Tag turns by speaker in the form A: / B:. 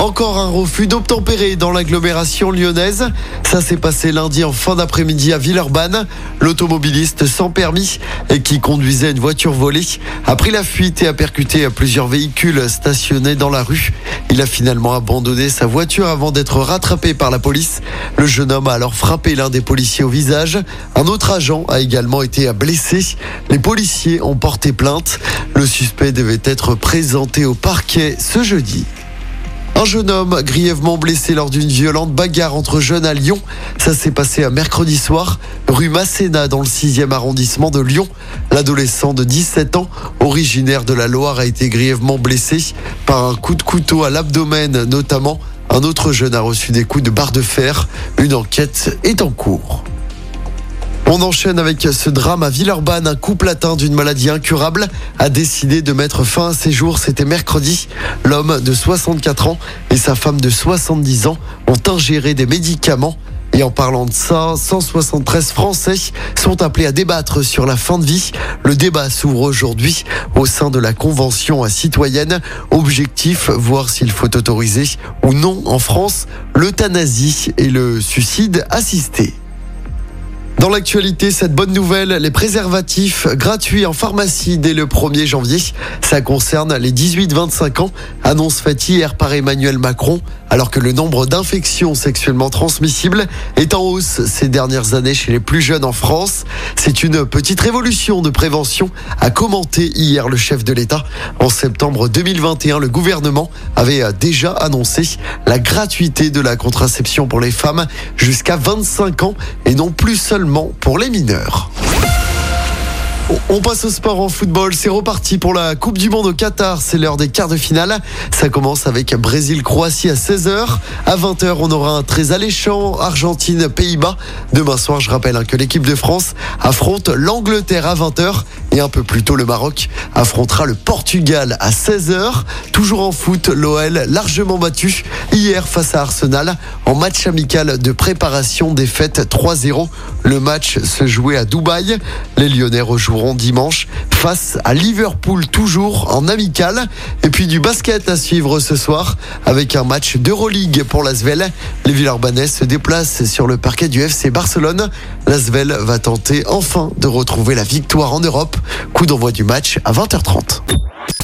A: Encore un refus d'obtempérer dans l'agglomération lyonnaise. Ça s'est passé lundi en fin d'après-midi à Villeurbanne. L'automobiliste sans permis et qui conduisait une voiture volée a pris la fuite et a percuté plusieurs véhicules stationnés dans la rue. Il a finalement abandonné sa voiture avant d'être rattrapé par la police. Le jeune homme a alors frappé l'un des policiers au visage. Un autre agent a également été blessé. Les policiers ont porté plainte. Le suspect devait être présenté au parquet ce jeudi. Un jeune homme grièvement blessé lors d'une violente bagarre entre jeunes à Lyon. Ça s'est passé à mercredi soir, rue Masséna, dans le 6e arrondissement de Lyon. L'adolescent de 17 ans, originaire de la Loire, a été grièvement blessé par un coup de couteau à l'abdomen notamment. Un autre jeune a reçu des coups de barre de fer. Une enquête est en cours. On enchaîne avec ce drame à Villeurbanne. Un couple atteint d'une maladie incurable a décidé de mettre fin à ses jours. C'était mercredi. L'homme de 64 ans et sa femme de 70 ans ont ingéré des médicaments. Et en parlant de ça, 173 Français sont appelés à débattre sur la fin de vie. Le débat s'ouvre aujourd'hui au sein de la Convention citoyenne. Objectif, voir s'il faut autoriser ou non en France l'euthanasie et le suicide assisté. Dans l'actualité, cette bonne nouvelle, les préservatifs gratuits en pharmacie dès le 1er janvier. Ça concerne les 18-25 ans. Annonce faite hier par Emmanuel Macron, alors que le nombre d'infections sexuellement transmissibles est en hausse ces dernières années chez les plus jeunes en France. C'est une petite révolution de prévention, a commenté hier le chef de l'État. En septembre 2021, le gouvernement avait déjà annoncé la gratuité de la contraception pour les femmes jusqu'à 25 ans et non plus seulement pour les mineurs. On passe au sport en football. C'est reparti pour la Coupe du Monde au Qatar. C'est l'heure des quarts de finale. Ça commence avec Brésil-Croatie à 16h. À 20h, on aura un très alléchant Argentine-Pays-Bas. Demain soir, je rappelle hein, que l'équipe de France affronte l'Angleterre à 20h. Et un peu plus tôt, le Maroc affrontera le Portugal à 16h. Toujours en foot, l'OL largement battu hier face à Arsenal en match amical de préparation défaite 3-0. Le match se jouait à Dubaï. Les Lyonnais rejoueront dimanche face à Liverpool toujours en amical. Et puis du basket à suivre ce soir avec un match d'Euroleague pour l'Asvel. Les Villeurbanais se déplacent sur le parquet du FC Barcelone. L'Asvel va tenter enfin de retrouver la victoire en Europe. Coup d'envoi du match à 20h30.